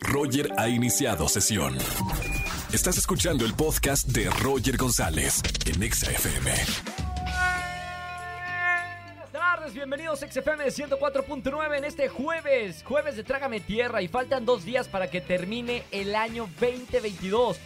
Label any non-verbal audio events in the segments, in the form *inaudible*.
Roger ha iniciado sesión. Estás escuchando el podcast de Roger González en Exa FM. Buenas tardes, bienvenidos a XFM 104.9 en este jueves, jueves de Trágame Tierra y faltan dos días para que termine el año 2022.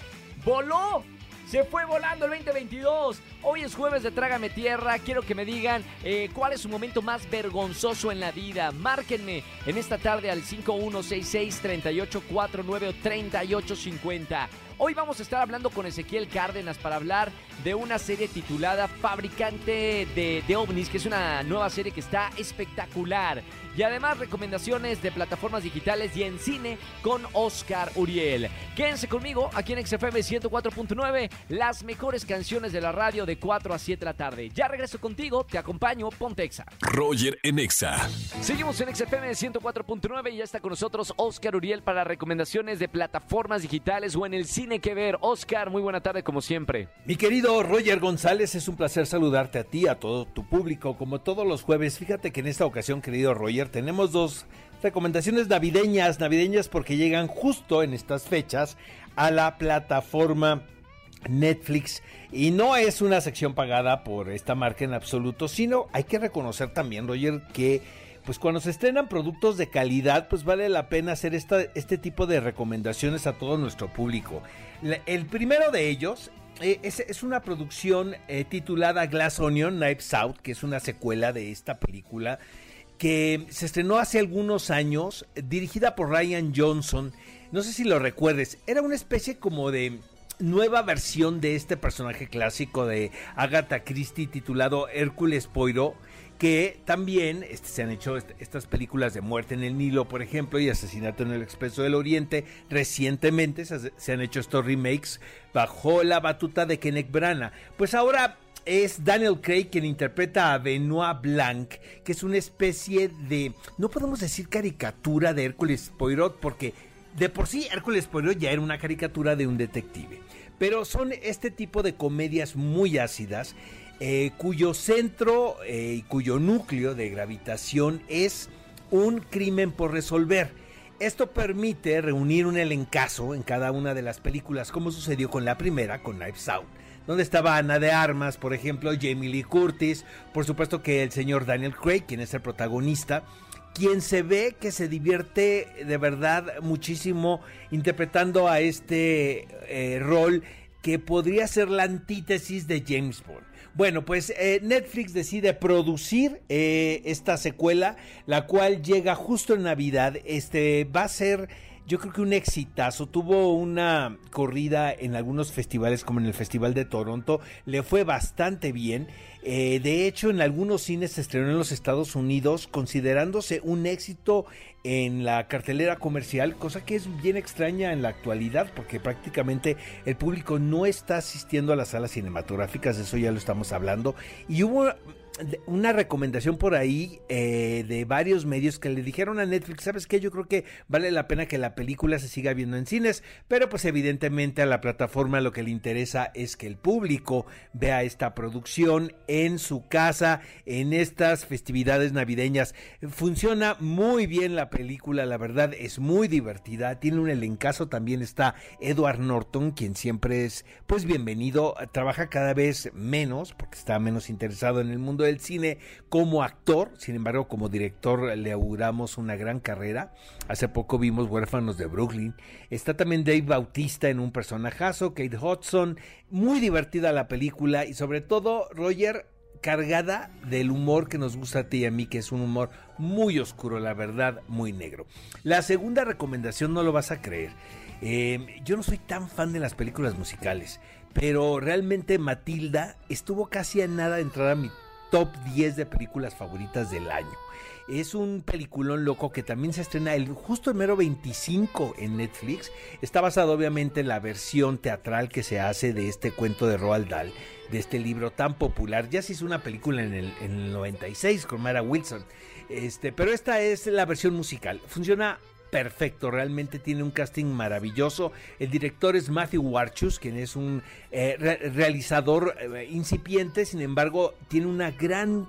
¡Voló! Se fue volando el 2022. Hoy es jueves de Trágame Tierra. Quiero que me digan eh, cuál es su momento más vergonzoso en la vida. Márquenme en esta tarde al 5166-3849 o 3850. Hoy vamos a estar hablando con Ezequiel Cárdenas para hablar de una serie titulada Fabricante de, de OVNIs, que es una nueva serie que está espectacular. Y además recomendaciones de plataformas digitales y en cine con Oscar Uriel. Quédense conmigo aquí en XFM 104.9, las mejores canciones de la radio de 4 a 7 de la tarde. Ya regreso contigo, te acompaño, Pontexa. Roger en Exa. Seguimos en XFM 104.9 y ya está con nosotros Oscar Uriel para recomendaciones de plataformas digitales o en el cine que ver. Oscar, muy buena tarde como siempre. Mi querido Roger González, es un placer saludarte a ti, a todo tu público, como todos los jueves. Fíjate que en esta ocasión, querido Roger, tenemos dos recomendaciones navideñas, navideñas porque llegan justo en estas fechas a la plataforma Netflix y no es una sección pagada por esta marca en absoluto, sino hay que reconocer también, Roger, que pues cuando se estrenan productos de calidad, pues vale la pena hacer esta, este tipo de recomendaciones a todo nuestro público. El primero de ellos eh, es, una producción eh, titulada Glass Onion Knives Out, que es una secuela de esta película que se estrenó hace algunos años, dirigida por Ryan Johnson. No sé si lo recuerdes, era una especie como de nueva versión de este personaje clásico de Agatha Christie titulado Hércules Poirot, que también este, se han hecho est- estas películas de muerte en el Nilo, por ejemplo, y asesinato en el Expreso del Oriente. Recientemente se, se han hecho estos remakes bajo la batuta de Kenneth Branagh. Pues ahora es Daniel Craig quien interpreta a Benoit Blanc, que es una especie de, no podemos decir caricatura de Hércules Poirot, porque de por sí Hércules Poirot ya era una caricatura de un detective. Pero son este tipo de comedias muy ácidas, eh, cuyo centro eh, y cuyo núcleo de gravitación es un crimen por resolver. Esto permite reunir un elencazo en cada una de las películas, como sucedió con la primera, con Knives Out, donde estaba Ana de Armas, por ejemplo, Jamie Lee Curtis, por supuesto que el señor Daniel Craig, quien es el protagonista, quien se ve que se divierte de verdad muchísimo interpretando a este eh, rol que podría ser la antítesis de James Bond. Bueno, pues eh, Netflix decide producir eh, esta secuela, la cual llega justo en Navidad. Este va a ser, yo creo que un exitazo. Tuvo una corrida en algunos festivales, como en el Festival de Toronto. Le fue bastante bien. Eh, de hecho, en algunos cines se estrenó en los Estados Unidos, considerándose un éxito en la cartelera comercial, cosa que es bien extraña en la actualidad, porque prácticamente el público no está asistiendo a las salas cinematográficas, de eso ya lo estamos hablando. Y hubo una recomendación por ahí eh, de varios medios que le dijeron a Netflix, ¿sabes qué? Yo creo que vale la pena que la película se siga viendo en cines, pero pues evidentemente a la plataforma lo que le interesa es que el público vea esta producción en su casa, en estas festividades navideñas. Funciona muy bien la película, la verdad es muy divertida, tiene un elencazo, también está Edward Norton, quien siempre es pues bienvenido, trabaja cada vez menos porque está menos interesado en el mundo del cine como actor, sin embargo como director le auguramos una gran carrera. Hace poco vimos Huérfanos de Brooklyn. Está también Dave Bautista en un personajazo, Kate Hudson, muy divertida la película y sobre todo Roger cargada del humor que nos gusta a ti y a mí, que es un humor muy oscuro, la verdad, muy negro. La segunda recomendación no lo vas a creer. Eh, yo no soy tan fan de las películas musicales, pero realmente Matilda estuvo casi a nada de entrar a mi top 10 de películas favoritas del año. Es un peliculón loco que también se estrena el justo el mero 25 en Netflix. Está basado obviamente en la versión teatral que se hace de este cuento de Roald Dahl, de este libro tan popular. Ya se hizo una película en el, en el 96 con Mara Wilson. Este, pero esta es la versión musical. Funciona perfecto, realmente tiene un casting maravilloso. El director es Matthew Warchus, quien es un eh, re realizador eh, incipiente, sin embargo, tiene una gran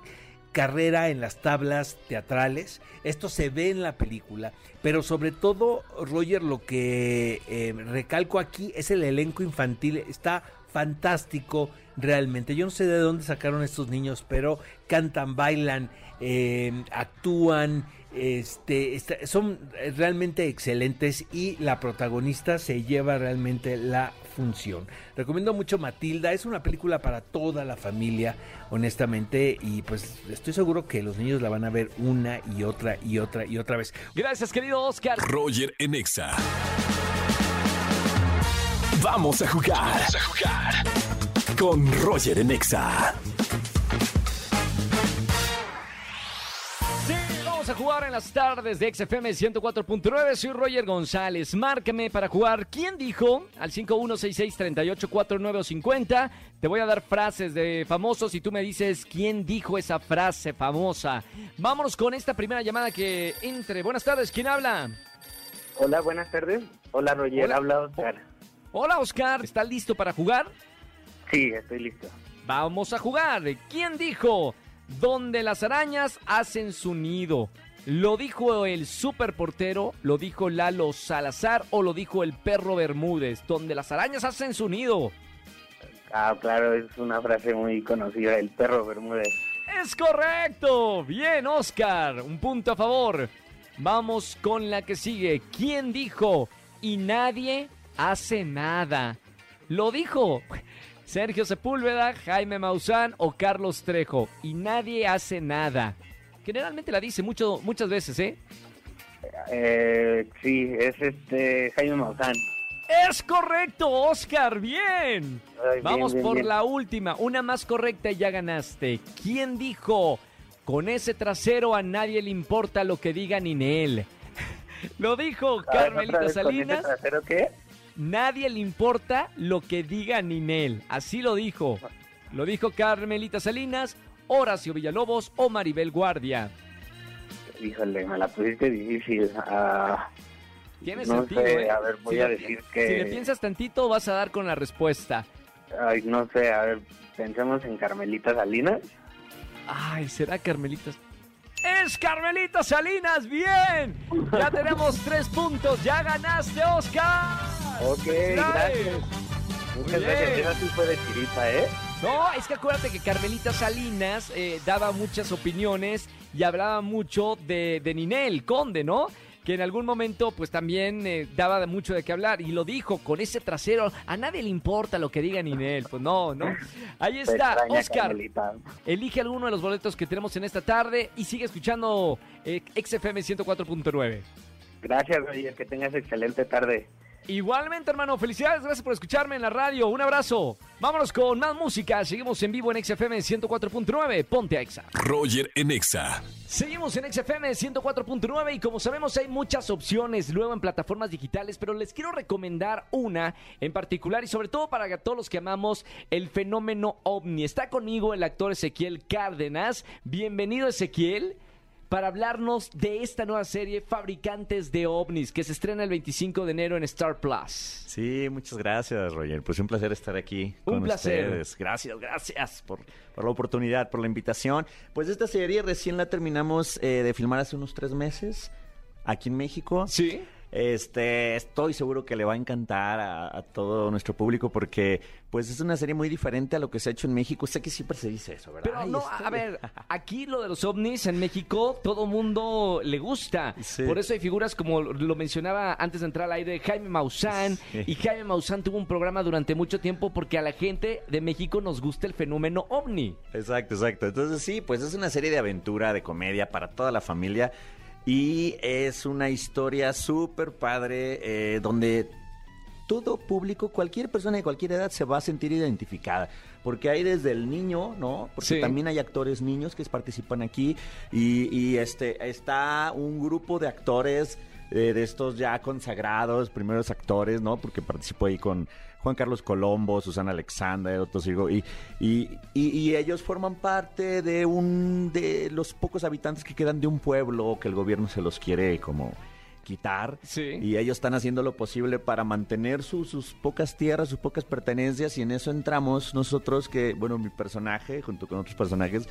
carrera en las tablas teatrales. Esto se ve en la película, pero sobre todo, Roger, lo que eh, recalco aquí es el elenco infantil. Está fantástico realmente. Yo no sé de dónde sacaron estos niños, pero cantan, bailan, actúan. Este, son realmente excelentes y la protagonista se lleva realmente la función. Recomiendo mucho Matilda, es una película para toda la familia, honestamente, y pues estoy seguro que los niños la van a ver una y otra y otra y otra vez. Gracias, querido Oscar. Roger Enexa. Vamos a jugar. Vamos a jugar. Con Roger Enexa. A jugar en las tardes de XFM 104.9. Soy Roger González. Márcame para jugar. ¿Quién dijo? Al 5166384950. Te voy a dar frases de famosos y tú me dices quién dijo esa frase famosa. Vámonos con esta primera llamada que entre. Buenas tardes. ¿Quién habla? Hola, buenas tardes. Hola, Roger. Habla Oscar. Hola, Oscar. ¿Estás listo para jugar? Sí, estoy listo. Vamos a jugar. ¿Quién dijo? Donde las arañas hacen su nido. ¿Lo dijo el superportero? ¿Lo dijo Lalo Salazar? ¿O lo dijo el perro Bermúdez? Donde las arañas hacen su nido. Ah, claro, es una frase muy conocida, el perro Bermúdez. Es correcto. Bien, Oscar. Un punto a favor. Vamos con la que sigue. ¿Quién dijo? Y nadie hace nada. Lo dijo Sergio Sepúlveda, Jaime Maussan o Carlos Trejo. Y nadie hace nada. Generalmente la dice mucho, muchas veces, ¿eh? eh sí, es este Jaime Maussan. Es correcto, Oscar, bien. Vamos por la última, una más correcta y ya ganaste. ¿Quién dijo? Con ese trasero a nadie le importa lo que diga Ninel. *laughs* Lo dijo Carmelita Salinas. ¿Con ese trasero qué? Nadie le importa lo que diga Ninel. Así lo dijo. Lo dijo Carmelita Salinas, Horacio Villalobos o Maribel Guardia. Híjole, me la pusiste difícil. Ah, Tiene sentido, ¿eh? A ver, voy a decir que... Si le piensas tantito, vas a dar con la respuesta. Ay, no sé, a ver, pensemos en Carmelita Salinas. Ay, ¿será Carmelita? es Carmelita Salinas. Bien, ya tenemos tres puntos. Ya ganaste, Oscar. Ok, gracias. Muchas gracias. Esa sí fue de tirita, ¿eh? No, es que acuérdate que Carmelita Salinas eh, daba muchas opiniones y hablaba mucho de, de Ninel Conde, ¿no? que en algún momento pues también eh, daba mucho de qué hablar y lo dijo con ese trasero, a nadie le importa lo que diga Ninel, pues no, no. Ahí está, Oscar. Elige alguno de los boletos que tenemos en esta tarde y sigue escuchando eh, XFM 104.9. Gracias, Roger, que tengas excelente tarde. Igualmente, hermano, felicidades, gracias por escucharme en la radio. Un abrazo. Vámonos con más música. Seguimos en vivo en XFM 104.9. Ponte a Exa. Roger en Exa. Seguimos en XFM 104.9 y como sabemos hay muchas opciones luego en plataformas digitales, pero les quiero recomendar una en particular y sobre todo para todos los que amamos el fenómeno ovni. Está conmigo el actor Ezequiel Cárdenas. Bienvenido Ezequiel para hablarnos de esta nueva serie Fabricantes de OVNIs que se estrena el 25 de enero en Star Plus. Sí, muchas gracias, Roger. Pues un placer estar aquí con un placer. ustedes. Gracias, gracias por, la oportunidad, por la invitación. Pues esta serie recién la terminamos eh, de filmar hace unos tres meses aquí en México. Sí. Este, estoy seguro que le va a encantar a, todo nuestro público porque pues es una serie muy diferente a lo que se ha hecho en México. Sé que siempre se dice eso, ¿verdad? Pero no, a ver, *laughs* aquí lo de los ovnis en México, todo mundo le gusta. Por eso hay figuras como lo mencionaba antes de entrar al aire, Jaime Maussan. Y Jaime Maussan tuvo un programa durante mucho tiempo porque a la gente de México nos gusta el fenómeno ovni. Exacto, exacto. Entonces sí, pues es una serie de aventura, de comedia para toda la familia. Y es una historia súper padre eh, donde todo público, cualquier persona de cualquier edad se va a sentir identificada. Porque hay desde el niño, ¿no? Porque también hay actores niños que participan aquí. Y, y este está un grupo de actores eh, de estos ya consagrados, primeros actores, ¿no? Porque participó ahí con Juan Carlos Colombo, Susana Alexander, otros digo, y, y, y, ellos forman parte de un de los pocos habitantes que quedan de un pueblo que el gobierno se los quiere como quitar sí. y ellos están haciendo lo posible para mantener sus pocas tierras, sus pocas pertenencias y en eso entramos nosotros que, bueno, mi personaje junto con otros personajes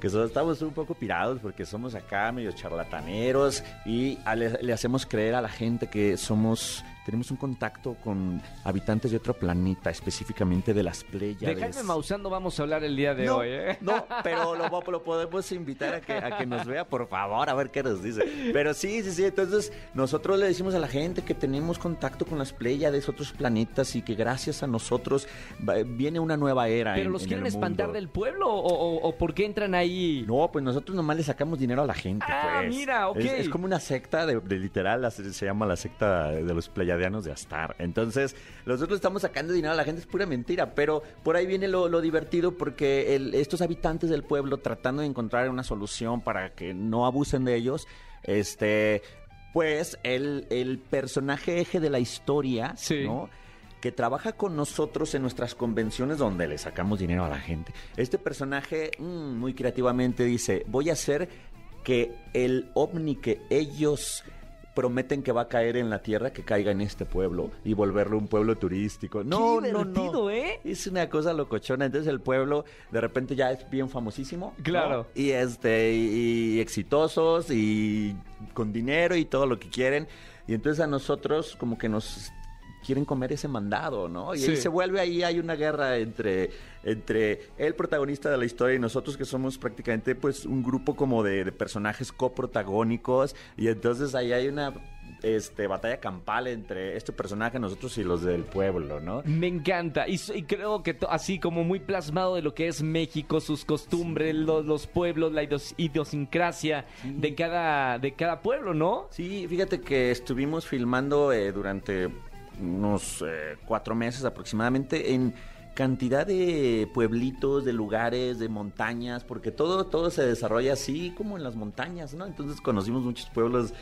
que so- estamos un poco pirados porque somos acá medio charlataneros y le hacemos creer a la gente que somos tenemos un contacto con habitantes de otro planeta, específicamente de las De Pléyades. Jaime Maussan no vamos a hablar el día de no, hoy, ¿eh? no, *laughs* pero lo, lo podemos invitar a que, a que nos vea, por favor, a ver qué nos dice. Pero sí, sí, sí, entonces nosotros le decimos a la gente que tenemos contacto con las Pléyades, otros planetas, y que gracias a nosotros va- viene una nueva era. ¿Pero en- los en quieren el espantar mundo. del pueblo o, o- o por qué entran ahí? No, pues nosotros nomás le sacamos dinero a la gente. Ah, pues. mira, ok. Es, es como una secta de, de literal, se llama la secta de los de Astar. Entonces, nosotros estamos sacando dinero a la gente, es pura mentira, pero por ahí viene lo, lo divertido porque el- estos habitantes del pueblo tratando de encontrar una solución para que no abusen de ellos, este, pues el, el personaje eje de la historia, Sí. ¿no? que trabaja con nosotros en nuestras convenciones donde le sacamos dinero a la gente. Este personaje mm, muy creativamente dice, voy a hacer que el ovni que ellos prometen que va a caer en la tierra, que caiga en este pueblo y volverlo un pueblo turístico. No, Qué no, divertido, no. ¿eh? Es una cosa locochona. Entonces el pueblo de repente ya es bien famosísimo. ¿no? Claro. Y este, y, y exitosos y con dinero y todo lo que quieren. Y entonces a nosotros como que nos quieren comer ese mandado, ¿no? Y Sí. ahí se vuelve ahí, hay una guerra entre, entre el protagonista de la historia y nosotros que somos prácticamente pues un grupo como de, de personajes coprotagónicos y entonces ahí hay una este, batalla campal entre este personaje, nosotros y los del pueblo, ¿no? Me encanta. Y, creo que así como muy plasmado de lo que es México, sus costumbres, los, los pueblos, la idios- idiosincrasia de cada, de cada pueblo, ¿no? Sí, fíjate que estuvimos filmando eh, durante unos eh, cuatro meses aproximadamente en cantidad de pueblitos, de lugares, de montañas, porque todo, todo se desarrolla así como en las montañas, ¿no? Entonces conocimos muchos pueblos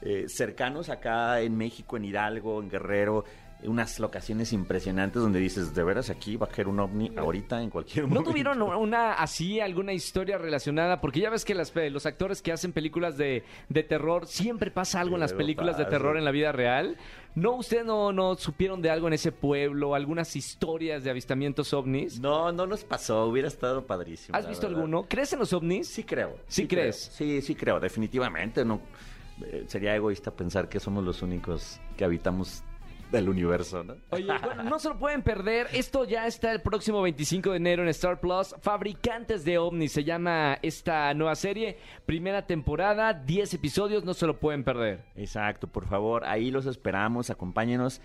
eh, cercanos acá en México, en Hidalgo, en Guerrero, unas locaciones impresionantes donde dices, de veras aquí va a caer un ovni ahorita, en cualquier ¿No momento. tuvieron una así, alguna historia relacionada? Porque ya ves que las, pe- los actores que hacen películas de, de terror, siempre pasa algo en las películas de terror en la vida real. ¿No, ustedes no, no supieron de algo en ese pueblo? ¿Algunas historias de avistamientos ovnis? No, no nos pasó, hubiera estado padrísimo. ¿Has visto verdad. alguno? ¿Crees en los ovnis? Sí creo. ¿Sí crees? Sí, sí creo, definitivamente. No, eh, sería egoísta pensar que somos los únicos que habitamos del universo, ¿no? Oye, bueno, no se lo pueden perder. Esto ya está el próximo 25 de enero en Star Plus. Fabricantes de ovnis se llama esta nueva serie. Primera temporada, 10 episodios, no se lo pueden perder. Exacto, por favor, ahí los esperamos, acompáñenos.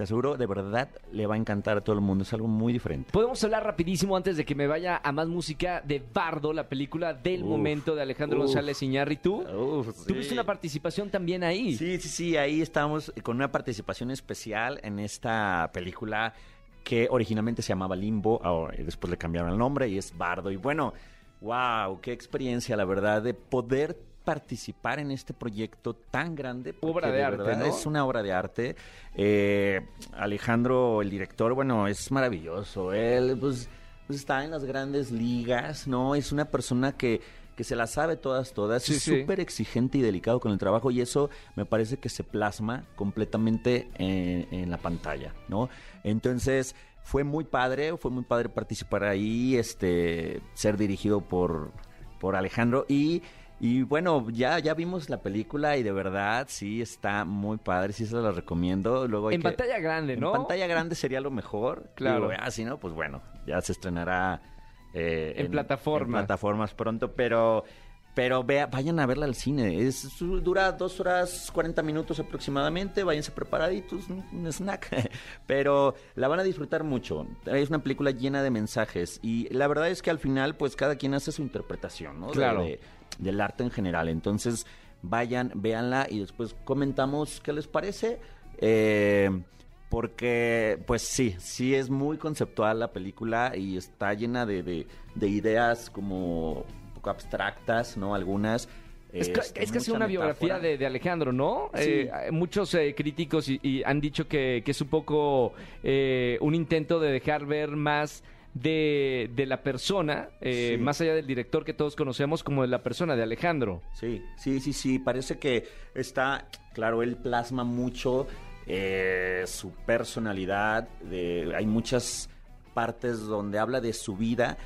Te aseguro, de verdad, le va a encantar a todo el mundo. Es algo muy diferente. Podemos hablar rapidísimo antes de que me vaya a más música de Bardo, la película del Uf, momento de Alejandro uf. González Iñárritu. Uf, sí. Tuviste una participación también ahí. Sí, sí, sí, ahí estamos con una participación especial en esta película que originalmente se llamaba Limbo, ahora después le cambiaron el nombre y es Bardo. Y bueno, wow, qué experiencia, la verdad, de poder participar en este proyecto tan grande. Obra de arte. Es una obra de arte. Eh, Alejandro, el director, bueno, es maravilloso. Él, pues, pues, está en las grandes ligas, ¿no? Es una persona que, que se la sabe todas, todas. Sí, es sí. súper exigente y delicado con el trabajo y eso me parece que se plasma completamente en, en la pantalla, ¿no? Entonces fue muy padre, fue muy padre participar ahí, este, ser dirigido por, por Alejandro y, y bueno, ya, ya vimos la película y de verdad sí está muy padre, sí se la recomiendo. Luego hay En que- pantalla grande, ¿no? En pantalla grande sería lo mejor. *laughs* Claro. Digo, ah, si no, pues bueno, ya se estrenará eh, En plataformas. en plataformas pronto, pero pero vea, vayan a verla al cine. Es, dura dos horas 40 minutos aproximadamente. Váyanse preparaditos, un, snack. *laughs* Pero la van a disfrutar mucho. Es una película llena de mensajes. Y la verdad es que al final, pues cada quien hace su interpretación, ¿no? De- Claro. de- del arte en general. Entonces, vayan, véanla y después comentamos qué les parece. Eh, porque, pues sí, sí es muy conceptual la película y está llena de, de- de ideas como un poco abstractas, ¿no? Algunas. Es, ca- este, es casi una biografía de, de Alejandro, ¿no? Sí. Eh, muchos eh, críticos y, y han dicho que, que es un poco eh, un intento de dejar ver más de, de la persona, eh, Sí. más allá del director que todos conocemos, como de la persona de Alejandro. Sí, sí, sí, sí. Parece que está, claro, él plasma mucho eh, su personalidad. de- hay muchas partes donde habla de su vida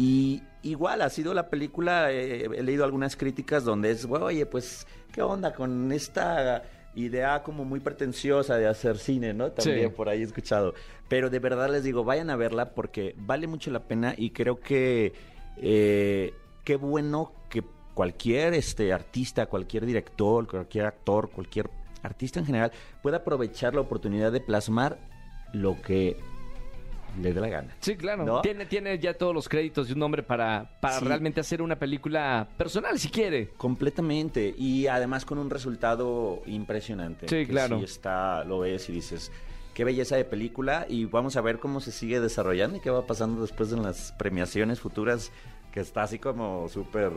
Y igual ha sido la película, eh, he leído algunas críticas donde es, oye, pues, ¿qué onda con esta idea como muy pretenciosa de hacer cine, ¿no? También Sí. por ahí he escuchado. Pero de verdad les digo, vayan a verla porque vale mucho la pena y creo que eh, qué bueno que cualquier este artista, cualquier director, cualquier actor, cualquier artista en general pueda aprovechar la oportunidad de plasmar lo que le dé la gana. Sí, claro. ¿No? Tiene, tiene ya todos los créditos de un hombre para, para Sí. realmente hacer una película personal, si quiere. Completamente. Y además con un resultado impresionante. Sí, claro. Sí está, lo ves y dices, qué belleza de película. Y vamos a ver cómo se sigue desarrollando y qué va pasando después en las premiaciones futuras, que está así como súper,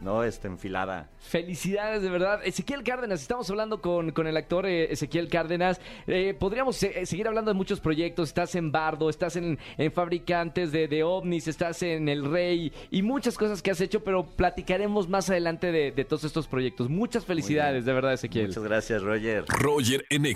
¿no? Este, enfilada. Felicidades, de verdad. Ezequiel Cárdenas, estamos hablando con, con el actor eh, Ezequiel Cárdenas. Eh, podríamos se- eh, seguir hablando de muchos proyectos. Estás en Bardo, estás en, en Fabricantes de, de OVNIs, estás en El Rey y muchas cosas que has hecho, pero platicaremos más adelante de, de todos estos proyectos. Muchas felicidades, de verdad, Ezequiel. Muchas gracias, Roger. Roger en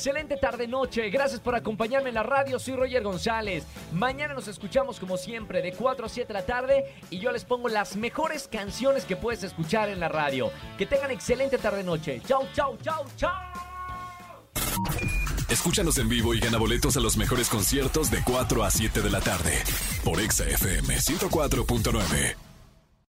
excelente tarde-noche. Gracias por acompañarme en la radio. Soy Roger González. Mañana nos escuchamos como siempre de 4 a 7 de la tarde y yo les pongo las mejores canciones que puedes escuchar en la radio. Que tengan excelente tarde-noche. Chau, chau, chau, chau. Escúchanos en vivo y gana boletos a los mejores conciertos de 4 a 7 de la tarde por Exa FM 104.9.